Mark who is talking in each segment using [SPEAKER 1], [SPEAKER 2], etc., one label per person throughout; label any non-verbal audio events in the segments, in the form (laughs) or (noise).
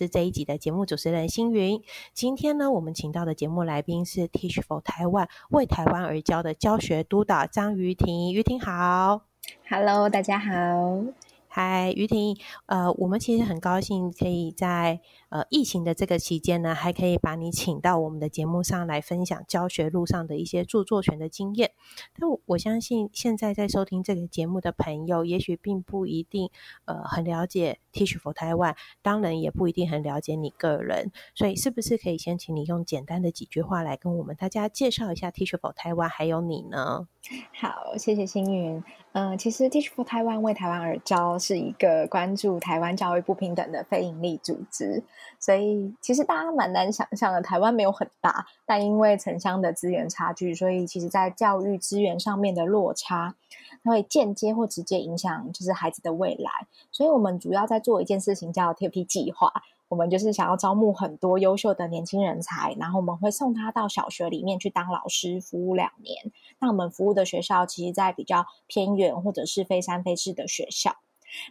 [SPEAKER 1] 我是这一集的节目主持人星云。今天呢，我们请到的节目来宾是 Teach for Taiwan 为台湾而教的教学督导张于婷。于婷好
[SPEAKER 2] ，Hello，大家好。
[SPEAKER 1] 嗨，于婷，呃，我们其实很高兴可以在呃疫情的这个期间呢，还可以把你请到我们的节目上来分享教学路上的一些著作权的经验。但我相信现在在收听这个节目的朋友，也许并不一定呃很了解 Teach for Taiwan，当然也不一定很了解你个人。所以，是不是可以先请你用简单的几句话来跟我们大家介绍一下 Teach for Taiwan，还有你呢？
[SPEAKER 2] 好，谢谢星云。嗯，其实 Teach for Taiwan 为台湾而教是一个关注台湾教育不平等的非营利组织，所以其实大家蛮难想象的，台湾没有很大，但因为城乡的资源差距，所以其实在教育资源上面的落差，它会间接或直接影响就是孩子的未来。所以我们主要在做一件事情，叫 TP 计划。我们就是想要招募很多优秀的年轻人才，然后我们会送他到小学里面去当老师，服务两年。那我们服务的学校，其实在比较偏远或者是非三非四的学校。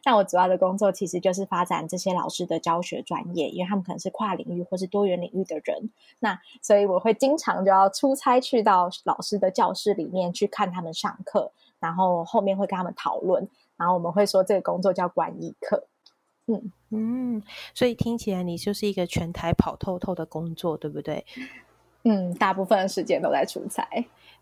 [SPEAKER 2] 那我主要的工作其实就是发展这些老师的教学专业，因为他们可能是跨领域或是多元领域的人。那所以我会经常就要出差去到老师的教室里面去看他们上课，然后后面会跟他们讨论，然后我们会说这个工作叫管理课。
[SPEAKER 1] 嗯嗯，所以听起来你就是一个全台跑透透的工作，对不对？
[SPEAKER 2] 嗯，大部分的时间都在出差。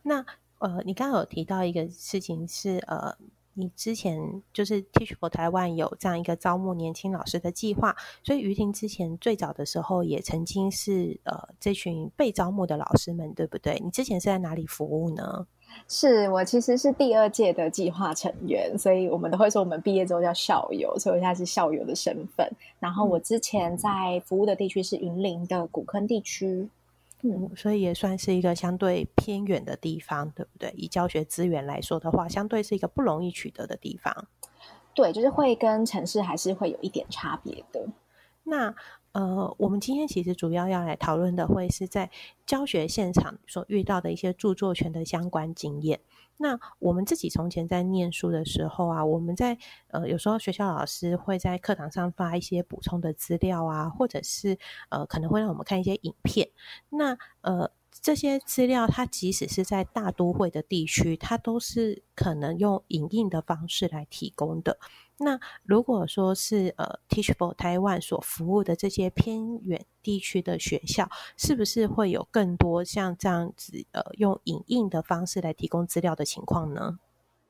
[SPEAKER 1] 那呃，你刚刚有提到一个事情是呃，你之前就是 Teach for Taiwan 有这样一个招募年轻老师的计划，所以于婷之前最早的时候也曾经是呃这群被招募的老师们，对不对？你之前是在哪里服务呢？
[SPEAKER 2] 是我其实是第二届的计划成员，所以我们都会说我们毕业之后叫校友，所以我现在是校友的身份。然后我之前在服务的地区是云林的古坑地区，
[SPEAKER 1] 嗯，所以也算是一个相对偏远的地方，对不对？以教学资源来说的话，相对是一个不容易取得的地方。
[SPEAKER 2] 对，就是会跟城市还是会有一点差别的。
[SPEAKER 1] 那呃，我们今天其实主要要来讨论的，会是在教学现场所遇到的一些著作权的相关经验。那我们自己从前在念书的时候啊，我们在呃有时候学校老师会在课堂上发一些补充的资料啊，或者是呃可能会让我们看一些影片。那呃这些资料，它即使是在大都会的地区，它都是可能用影印的方式来提供的。那如果说是呃 Teachable Taiwan 所服务的这些偏远地区的学校，是不是会有更多像这样子呃，用影印的方式来提供资料的情况呢？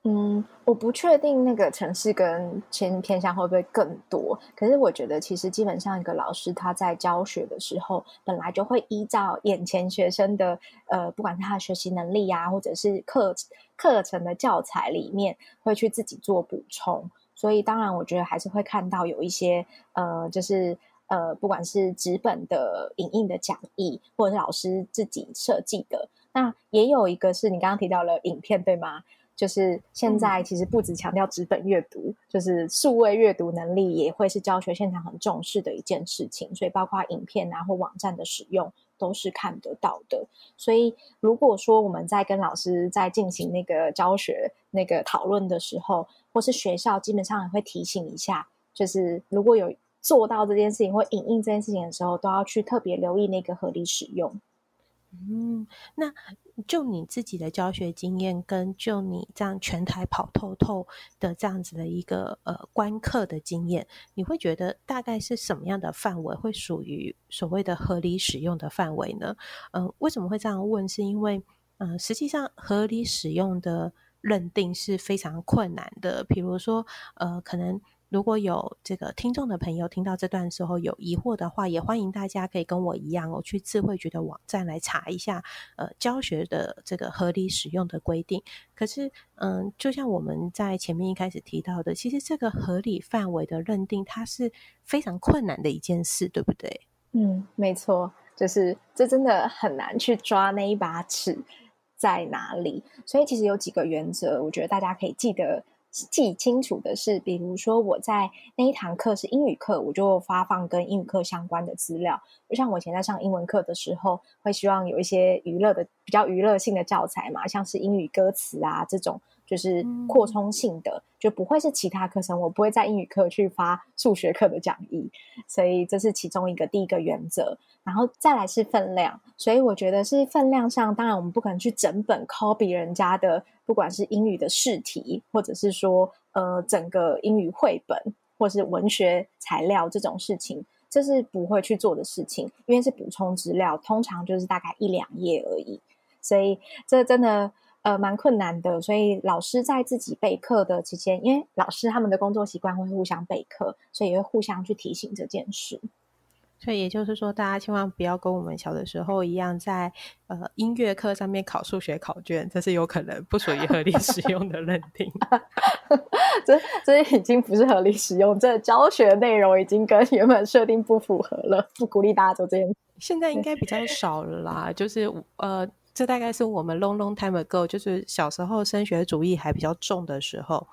[SPEAKER 2] 嗯，我不确定那个城市跟偏偏向会不会更多。可是我觉得，其实基本上一个老师他在教学的时候，本来就会依照眼前学生的呃，不管是他的学习能力啊，或者是课课程的教材里面，会去自己做补充。所以，当然，我觉得还是会看到有一些，呃，就是呃，不管是纸本的影印的讲义，或者是老师自己设计的，那也有一个是你刚刚提到了影片，对吗？就是现在其实不只强调纸本阅读，就是数位阅读能力也会是教学现场很重视的一件事情。所以，包括影片啊或网站的使用都是看得到的。所以，如果说我们在跟老师在进行那个教学那个讨论的时候，或是学校基本上也会提醒一下，就是如果有做到这件事情或影印这件事情的时候，都要去特别留意那个合理使用。
[SPEAKER 1] 嗯，那就你自己的教学经验，跟就你这样全台跑透透的这样子的一个呃观课的经验，你会觉得大概是什么样的范围会属于所谓的合理使用的范围呢？嗯，为什么会这样问？是因为嗯，实际上合理使用的。认定是非常困难的。比如说，呃，可能如果有这个听众的朋友听到这段时候有疑惑的话，也欢迎大家可以跟我一样，哦，去智慧局的网站来查一下，呃，教学的这个合理使用的规定。可是，嗯，就像我们在前面一开始提到的，其实这个合理范围的认定，它是非常困难的一件事，对不对？
[SPEAKER 2] 嗯，没错，就是这真的很难去抓那一把尺。在哪里？所以其实有几个原则，我觉得大家可以记得记清楚的是，比如说我在那一堂课是英语课，我就发放跟英语课相关的资料。就像我以前在上英文课的时候，会希望有一些娱乐的、比较娱乐性的教材嘛，像是英语歌词啊这种就是扩充性的，就不会是其他课程。我不会在英语课去发数学课的讲义，所以这是其中一个第一个原则。然后再来是分量，所以我觉得是分量上，当然我们不可能去整本 copy 人家的，不管是英语的试题，或者是说呃整个英语绘本，或是文学材料这种事情，这是不会去做的事情，因为是补充资料，通常就是大概一两页而已，所以这真的。呃，蛮困难的，所以老师在自己备课的期间，因为老师他们的工作习惯会互相备课，所以也会互相去提醒这件事。
[SPEAKER 1] 所以也就是说，大家千万不要跟我们小的时候一样，在呃音乐课上面考数学考卷，这是有可能不属于合理使用的认定。(laughs)
[SPEAKER 2] 这这已经不是合理使用，这教学内容已经跟原本设定不符合了，不鼓励大家做这件。
[SPEAKER 1] 现在应该比较少了啦，就是呃。这大概是我们 long long time ago，就是小时候升学主义还比较重的时候，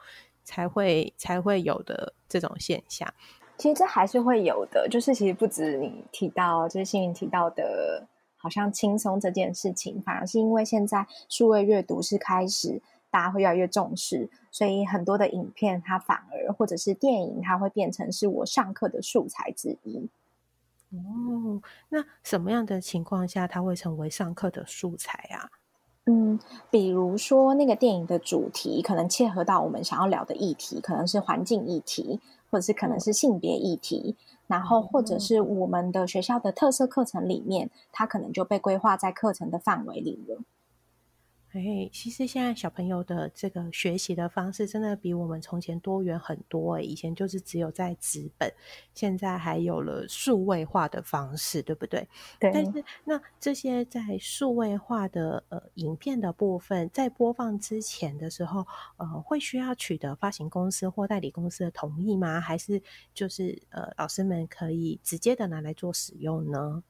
[SPEAKER 1] 才会才会有的这种现象。
[SPEAKER 2] 其实这还是会有的，就是其实不止你提到，就是幸运提到的，好像轻松这件事情，反而是因为现在数位阅读是开始，大家会越来越重视，所以很多的影片它反而或者是电影，它会变成是我上课的素材之一。
[SPEAKER 1] 哦，那什么样的情况下它会成为上课的素材啊？
[SPEAKER 2] 嗯，比如说那个电影的主题可能切合到我们想要聊的议题，可能是环境议题，或者是可能是性别议题，然后或者是我们的学校的特色课程里面，它可能就被规划在课程的范围里了。
[SPEAKER 1] 哎，其实现在小朋友的这个学习的方式真的比我们从前多元很多。哎，以前就是只有在纸本，现在还有了数位化的方式，对不对？
[SPEAKER 2] 对。
[SPEAKER 1] 但是那这些在数位化的呃影片的部分，在播放之前的时候，呃，会需要取得发行公司或代理公司的同意吗？还是就是呃老师们可以直接的拿来做使用呢？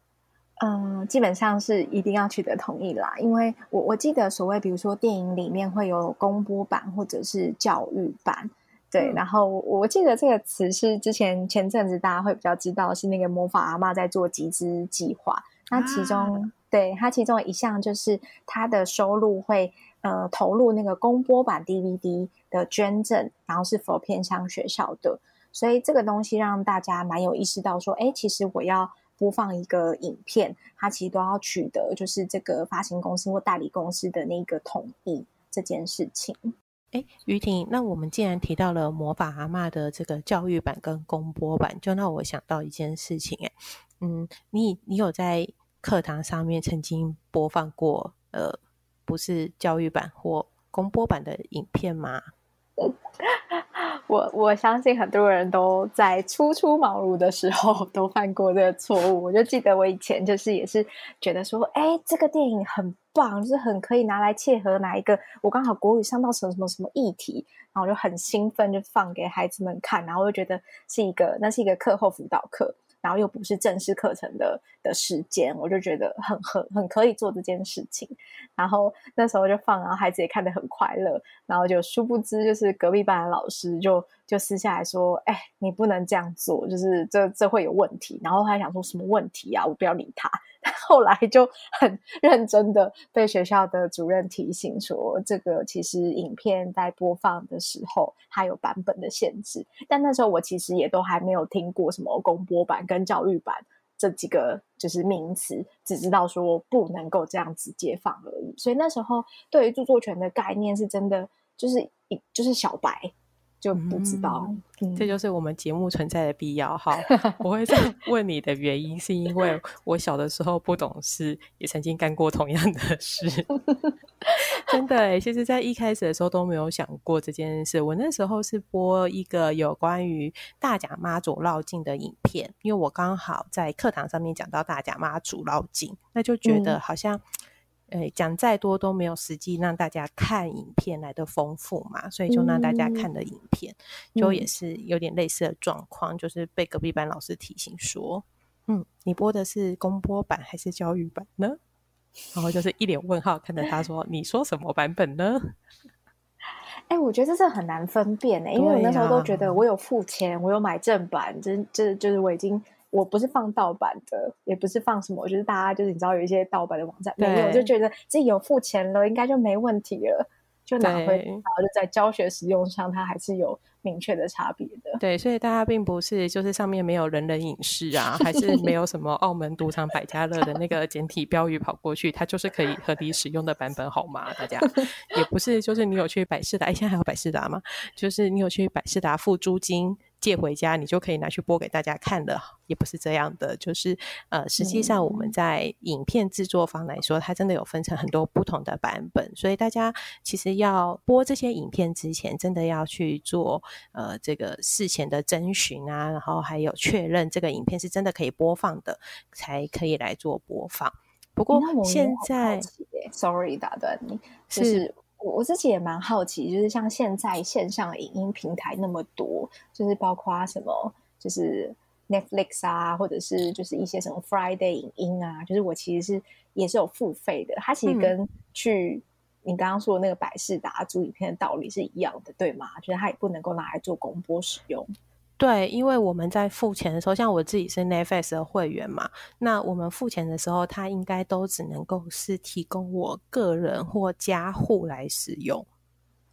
[SPEAKER 2] 嗯，基本上是一定要取得同意啦，因为我我记得所谓，比如说电影里面会有公播版或者是教育版，对，然后我记得这个词是之前前阵子大家会比较知道是那个魔法阿妈在做集资计划，那其中对它其中一项就是它的收入会呃投入那个公播版 DVD 的捐赠，然后是否偏向学校的，所以这个东西让大家蛮有意识到说，哎，其实我要。播放一个影片，它其实都要取得就是这个发行公司或代理公司的那个同意这件事情。
[SPEAKER 1] 哎，于婷，那我们既然提到了魔法阿妈的这个教育版跟公播版，就让我想到一件事情，哎，嗯，你你有在课堂上面曾经播放过呃，不是教育版或公播版的影片吗？(laughs)
[SPEAKER 2] 我 (laughs) 我相信很多人都在初出茅庐的时候都犯过这个错误。我就记得我以前就是也是觉得说，哎，这个电影很棒，就是很可以拿来切合哪一个。我刚好国语上到什么什么什么议题，然后我就很兴奋，就放给孩子们看，然后就觉得是一个那是一个课后辅导课。然后又不是正式课程的的时间，我就觉得很很很可以做这件事情。然后那时候就放，然后孩子也看得很快乐。然后就殊不知，就是隔壁班的老师就就私下来说：“哎，你不能这样做，就是这这会有问题。”然后还想说什么问题啊？我不要理他。(laughs) 后来就很认真的被学校的主任提醒说，这个其实影片在播放的时候，它有版本的限制。但那时候我其实也都还没有听过什么公播版跟教育版这几个就是名词，只知道说不能够这样子接放而已。所以那时候对于著作权的概念是真的就是一就是小白。就不知道，
[SPEAKER 1] 这就是我们节目存在的必要。哈，(laughs) 我会再问你的原因，是因为我小的时候不懂事，也曾经干过同样的事。(laughs) 真的，其实，在一开始的时候都没有想过这件事。我那时候是播一个有关于大甲妈祖绕境的影片，因为我刚好在课堂上面讲到大甲妈祖绕境，那就觉得好像。哎，讲再多都没有实际让大家看影片来的丰富嘛，所以就让大家看的影片，就也是有点类似的状况，就是被隔壁班老师提醒说，嗯，你播的是公播版还是教育版呢？然后就是一脸问号看着他说，你说什么版本呢？(laughs)
[SPEAKER 2] 哎，我觉得这是很难分辨的，因为我那时候都觉得我有付钱，我有买正版，这这就是我已经。我不是放盗版的，也不是放什么，就是大家就是你知道有一些盗版的网站，没有，我就觉得自己有付钱了，应该就没问题了。就拿回，然后就在教学使用上，它还是有明确的差别的。
[SPEAKER 1] 对，所以大家并不是就是上面没有人人影视啊，(laughs) 还是没有什么澳门赌场百家乐的那个简体标语跑过去，它就是可以合理使用的版本，好吗？大家也不是，就是你有去百事达，哎，现在还有百事达吗？就是你有去百事达付租金。借回家，你就可以拿去播给大家看的，也不是这样的。就是呃，实际上我们在影片制作方来说，它真的有分成很多不同的版本，所以大家其实要播这些影片之前，真的要去做呃这个事前的征询啊，然后还有确认这个影片是真的可以播放的，才可以来做播放。不过现在
[SPEAKER 2] ，sorry 打断你，是。我我自己也蛮好奇，就是像现在线上影音平台那么多，就是包括什么，就是 Netflix 啊，或者是就是一些什么 Friday 影音啊，就是我其实是也是有付费的。它其实跟去你刚刚说的那个百事达租影片的道理是一样的，对吗？就是它也不能够拿来做公播使用。
[SPEAKER 1] 对，因为我们在付钱的时候，像我自己是 Netflix 的会员嘛，那我们付钱的时候，它应该都只能够是提供我个人或家户来使用，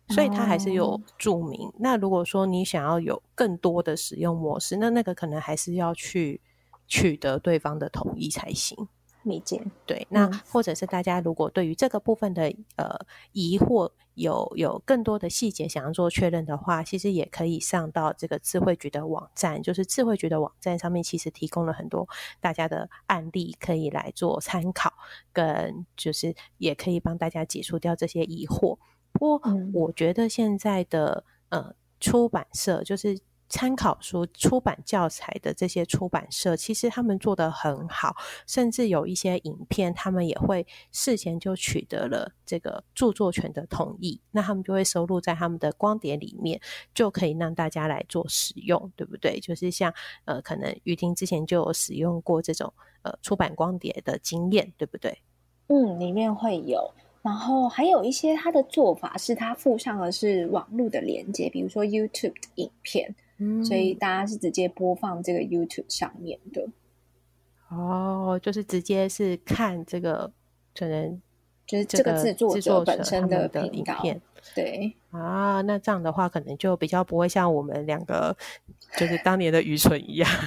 [SPEAKER 1] 所以它还是有注明。那如果说你想要有更多的使用模式，那那个可能还是要去取得对方的同意才行。
[SPEAKER 2] 理解。
[SPEAKER 1] 对，那或者是大家如果对于这个部分的呃疑惑，有有更多的细节想要做确认的话，其实也可以上到这个智慧局的网站，就是智慧局的网站上面其实提供了很多大家的案例可以来做参考，跟就是也可以帮大家解除掉这些疑惑。不过我觉得现在的呃出版社就是。参考书、出版教材的这些出版社，其实他们做的很好，甚至有一些影片，他们也会事前就取得了这个著作权的同意，那他们就会收录在他们的光碟里面，就可以让大家来做使用，对不对？就是像呃，可能雨婷之前就有使用过这种呃出版光碟的经验，对不对？
[SPEAKER 2] 嗯，里面会有，然后还有一些他的做法是他附上的是网络的连接，比如说 YouTube 的影片。所以大家是直接播放这个 YouTube 上面的，
[SPEAKER 1] 哦，就是直接是看这个可能
[SPEAKER 2] 就是这个制作者本身的
[SPEAKER 1] 影片，
[SPEAKER 2] 对
[SPEAKER 1] 啊，那这样的话可能就比较不会像我们两个就是当年的愚蠢一样。(laughs)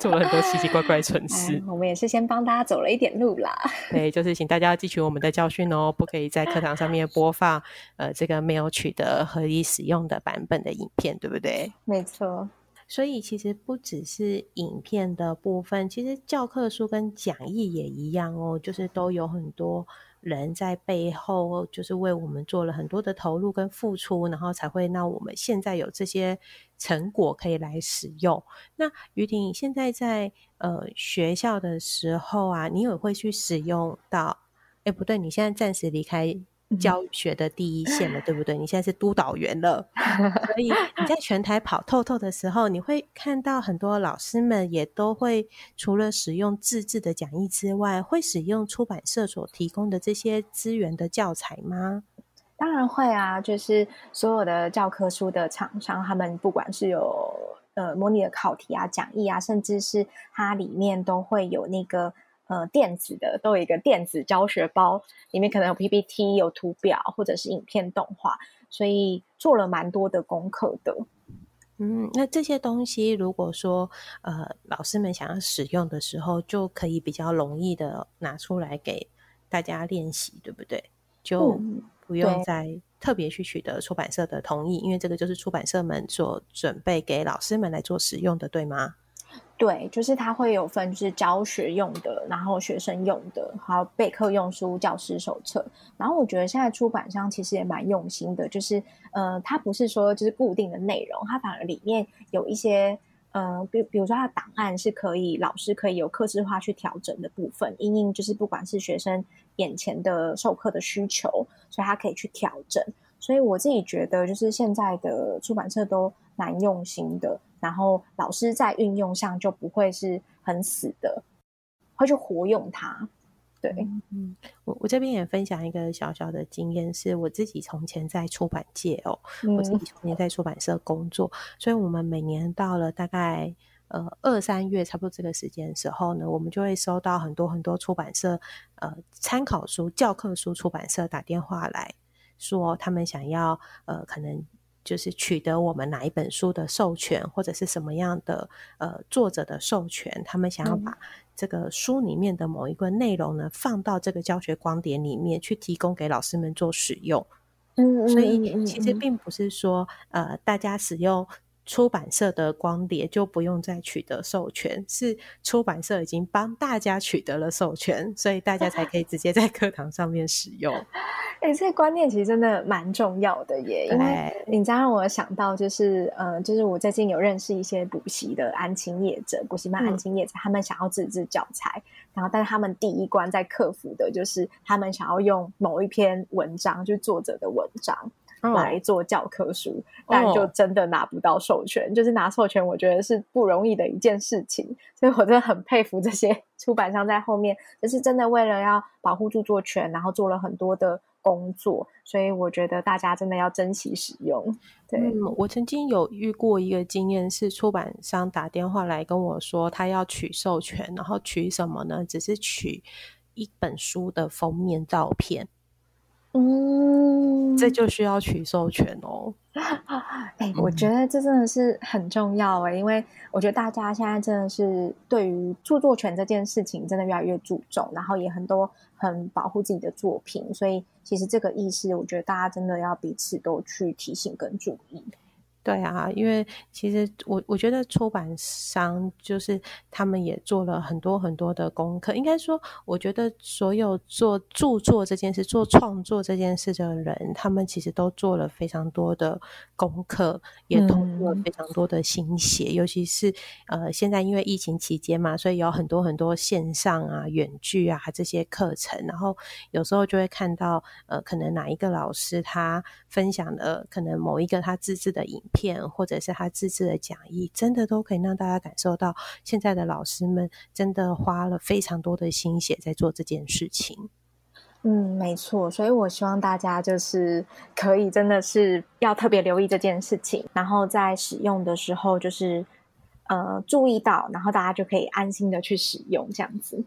[SPEAKER 1] 做了很多奇奇怪怪蠢事，
[SPEAKER 2] 我们也是先帮大家走了一点路啦。
[SPEAKER 1] 对，就是请大家汲取我们的教训哦，不可以在课堂上面播放呃这个没有取得合理使用的版本的影片，对不对？
[SPEAKER 2] 没错。
[SPEAKER 1] 所以其实不只是影片的部分，其实教科书跟讲义也一样哦，就是都有很多。人在背后就是为我们做了很多的投入跟付出，然后才会让我们现在有这些成果可以来使用。那于婷现在在呃学校的时候啊，你也会去使用到？哎，不对，你现在暂时离开。教学的第一线了，对不对？你现在是督导员了，(laughs) 所以你在全台跑透透的时候，你会看到很多老师们也都会除了使用自制的讲义之外，会使用出版社所提供的这些资源的教材吗？
[SPEAKER 2] 当然会啊，就是所有的教科书的厂商，他们不管是有呃模拟的考题啊、讲义啊，甚至是它里面都会有那个。呃，电子的都有一个电子教学包，里面可能有 PPT、有图表或者是影片动画，所以做了蛮多的功课的。
[SPEAKER 1] 嗯，那这些东西如果说呃老师们想要使用的时候，就可以比较容易的拿出来给大家练习，对不对？就不用再特别去取得出版社的同意，因为这个就是出版社们所准备给老师们来做使用的，对吗？
[SPEAKER 2] 对，就是它会有分，就是教学用的，然后学生用的，还有备课用书、教师手册。然后我觉得现在出版商其实也蛮用心的，就是呃，它不是说就是固定的内容，它反而里面有一些呃，比比如说它的档案是可以老师可以有克制化去调整的部分，因应就是不管是学生眼前的授课的需求，所以它可以去调整。所以我自己觉得，就是现在的出版社都蛮用心的。然后老师在运用上就不会是很死的，会去活用它。对，
[SPEAKER 1] 嗯，我我这边也分享一个小小的经验，是我自己从前在出版界哦，我自己从前在出版社工作，所以我们每年到了大概呃二三月差不多这个时间的时候呢，我们就会收到很多很多出版社呃参考书、教科书出版社打电话来。说他们想要呃，可能就是取得我们哪一本书的授权，或者是什么样的呃作者的授权，他们想要把这个书里面的某一个内容呢放到这个教学光碟里面去提供给老师们做使用。
[SPEAKER 2] 嗯，
[SPEAKER 1] 所以其实并不是说呃大家使用。出版社的光碟就不用再取得授权，是出版社已经帮大家取得了授权，所以大家才可以直接在课堂上面使用。(laughs)
[SPEAKER 2] 哎，这个观念其实真的蛮重要的耶，因为你这样让我想到，就是呃，就是我最近有认识一些补习的安亲业者，补习班安亲业者，他们想要自制教材，然后但是他们第一关在克服的就是他们想要用某一篇文章，就作者的文章。来做教科书，但就真的拿不到授权。就是拿授权，我觉得是不容易的一件事情。所以我真的很佩服这些 (laughs) 出版商在后面，就是真的为了要保护著作权，然后做了很多的工作。所以我觉得大家真的要珍惜使用。对，
[SPEAKER 1] 我曾经有遇过一个经验，是出版商打电话来跟我说，他要取授权，然后取什么呢？只是取一本书的封面照片。
[SPEAKER 2] 嗯，
[SPEAKER 1] 这就需要取授权哦。(laughs)
[SPEAKER 2] 哎，我觉得这真的是很重要哎，因为我觉得大家现在真的是对于著作权这件事情真的越来越注重，然后也很多很保护自己的作品，所以其实这个意识，我觉得大家真的要彼此都去提醒跟注意。
[SPEAKER 1] 对啊，因为其实我我觉得出版商就是他们也做了很多很多的功课。应该说，我觉得所有做著作这件事、做创作这件事的人，他们其实都做了非常多的功课，也投入了非常多的心血。尤其是呃，现在因为疫情期间嘛，所以有很多很多线上啊、远距啊这些课程。然后有时候就会看到呃，可能哪一个老师他分享的可能某一个他自制的影。片或者是他自制的讲义，真的都可以让大家感受到现在的老师们真的花了非常多的心血在做这件事情。
[SPEAKER 2] 嗯，没错，所以我希望大家就是可以真的是要特别留意这件事情，然后在使用的时候就是呃注意到，然后大家就可以安心的去使用这样子。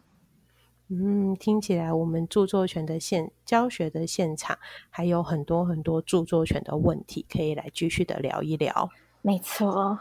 [SPEAKER 1] 嗯，听起来我们著作权的现教学的现场还有很多很多著作权的问题可以来继续的聊一聊。
[SPEAKER 2] 没错，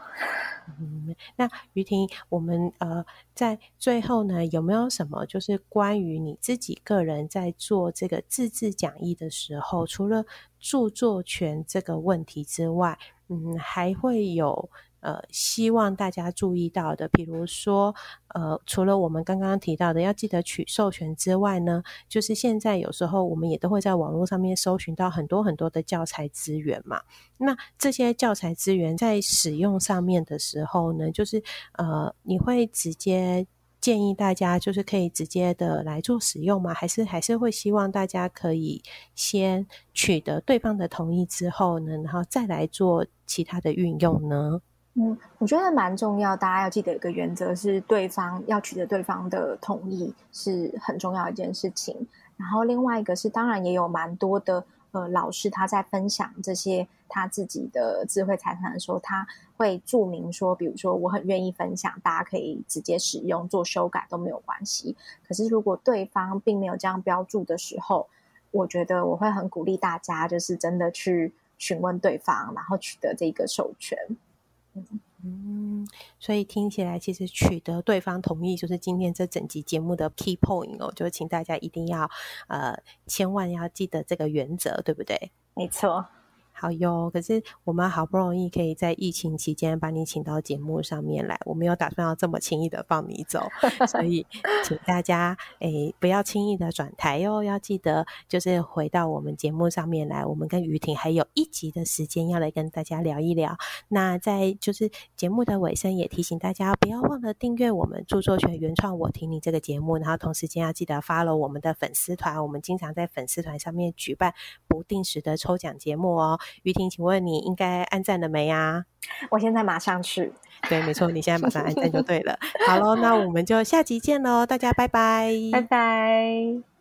[SPEAKER 1] 嗯，那于婷，我们呃在最后呢，有没有什么就是关于你自己个人在做这个自制讲义的时候，除了著作权这个问题之外，嗯，还会有？呃，希望大家注意到的，比如说，呃，除了我们刚刚提到的要记得取授权之外呢，就是现在有时候我们也都会在网络上面搜寻到很多很多的教材资源嘛。那这些教材资源在使用上面的时候呢，就是呃，你会直接建议大家就是可以直接的来做使用吗？还是还是会希望大家可以先取得对方的同意之后呢，然后再来做其他的运用呢？
[SPEAKER 2] 嗯，我觉得蛮重要，大家要记得一个原则是，对方要取得对方的同意是很重要一件事情。然后另外一个是，当然也有蛮多的呃老师他在分享这些他自己的智慧财产的时候，他会注明说，比如说我很愿意分享，大家可以直接使用做修改都没有关系。可是如果对方并没有这样标注的时候，我觉得我会很鼓励大家，就是真的去询问对方，然后取得这个授权。
[SPEAKER 1] 嗯，所以听起来其实取得对方同意就是今天这整集节目的 key point 哦，就请大家一定要呃，千万要记得这个原则，对不对？
[SPEAKER 2] 没错。
[SPEAKER 1] 好哟，可是我们好不容易可以在疫情期间把你请到节目上面来，我没有打算要这么轻易的放你走，所以 (laughs) 请大家诶不要轻易的转台哟，要记得就是回到我们节目上面来，我们跟于婷还有一集的时间要来跟大家聊一聊。那在就是节目的尾声，也提醒大家不要忘了订阅我们著作权原创我听你这个节目，然后同时间要记得 follow 我们的粉丝团，我们经常在粉丝团上面举办不定时的抽奖节目哦。于婷，请问你应该按赞了没呀？
[SPEAKER 2] 我现在马上去。(laughs)
[SPEAKER 1] 对，没错，你现在马上按赞就对了。(laughs) 好喽，那我们就下集见喽，大家拜拜，
[SPEAKER 2] 拜拜。